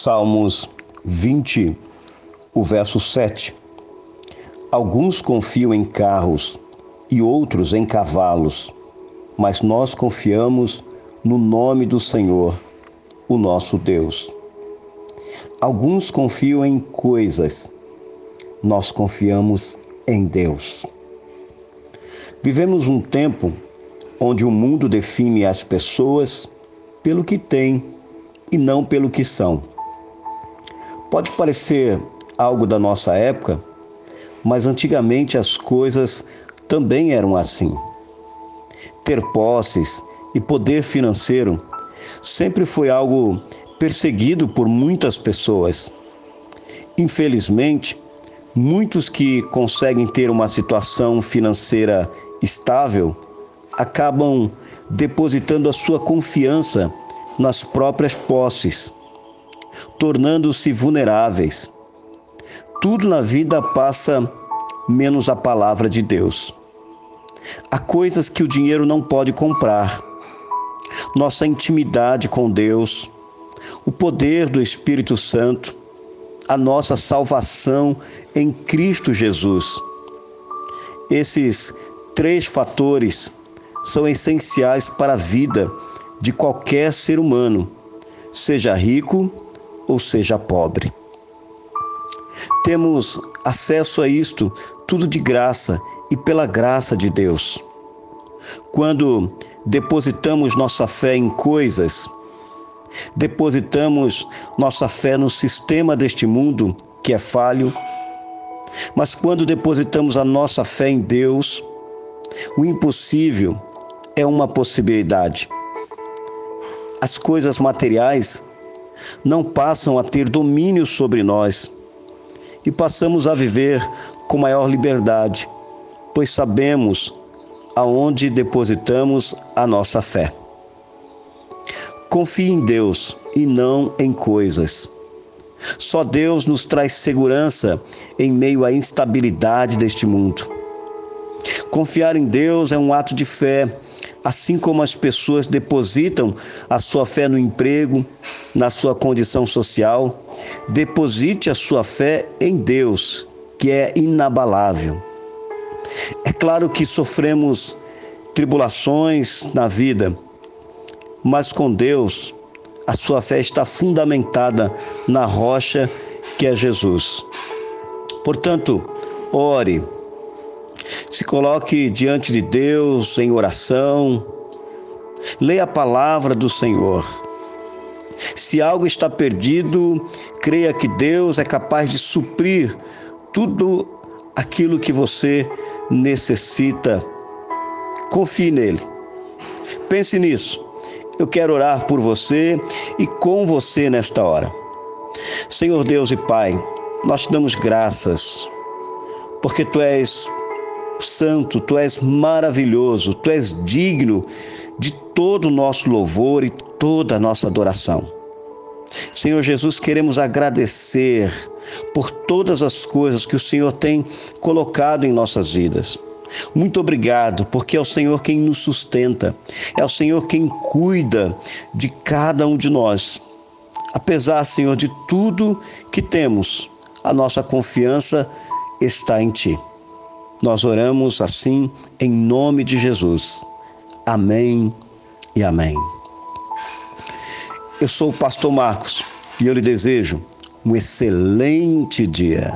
Salmos 20, o verso 7. Alguns confiam em carros e outros em cavalos, mas nós confiamos no nome do Senhor, o nosso Deus. Alguns confiam em coisas, nós confiamos em Deus. Vivemos um tempo onde o mundo define as pessoas pelo que têm e não pelo que são. Pode parecer algo da nossa época, mas antigamente as coisas também eram assim. Ter posses e poder financeiro sempre foi algo perseguido por muitas pessoas. Infelizmente, muitos que conseguem ter uma situação financeira estável acabam depositando a sua confiança nas próprias posses tornando-se vulneráveis. Tudo na vida passa menos a palavra de Deus. Há coisas que o dinheiro não pode comprar. Nossa intimidade com Deus, o poder do Espírito Santo, a nossa salvação em Cristo Jesus. Esses três fatores são essenciais para a vida de qualquer ser humano, seja rico ou seja pobre. Temos acesso a isto tudo de graça e pela graça de Deus. Quando depositamos nossa fé em coisas, depositamos nossa fé no sistema deste mundo que é falho, mas quando depositamos a nossa fé em Deus, o impossível é uma possibilidade. As coisas materiais não passam a ter domínio sobre nós e passamos a viver com maior liberdade, pois sabemos aonde depositamos a nossa fé. Confie em Deus e não em coisas. Só Deus nos traz segurança em meio à instabilidade deste mundo. Confiar em Deus é um ato de fé Assim como as pessoas depositam a sua fé no emprego, na sua condição social, deposite a sua fé em Deus, que é inabalável. É claro que sofremos tribulações na vida, mas com Deus a sua fé está fundamentada na rocha que é Jesus. Portanto, ore se coloque diante de Deus em oração. Leia a palavra do Senhor. Se algo está perdido, creia que Deus é capaz de suprir tudo aquilo que você necessita. Confie nele. Pense nisso. Eu quero orar por você e com você nesta hora. Senhor Deus e Pai, nós te damos graças, porque tu és santo, tu és maravilhoso, tu és digno de todo o nosso louvor e toda a nossa adoração. Senhor Jesus, queremos agradecer por todas as coisas que o Senhor tem colocado em nossas vidas. Muito obrigado, porque é o Senhor quem nos sustenta, é o Senhor quem cuida de cada um de nós. Apesar, Senhor, de tudo que temos, a nossa confiança está em Ti. Nós oramos assim em nome de Jesus. Amém e amém. Eu sou o pastor Marcos e eu lhe desejo um excelente dia.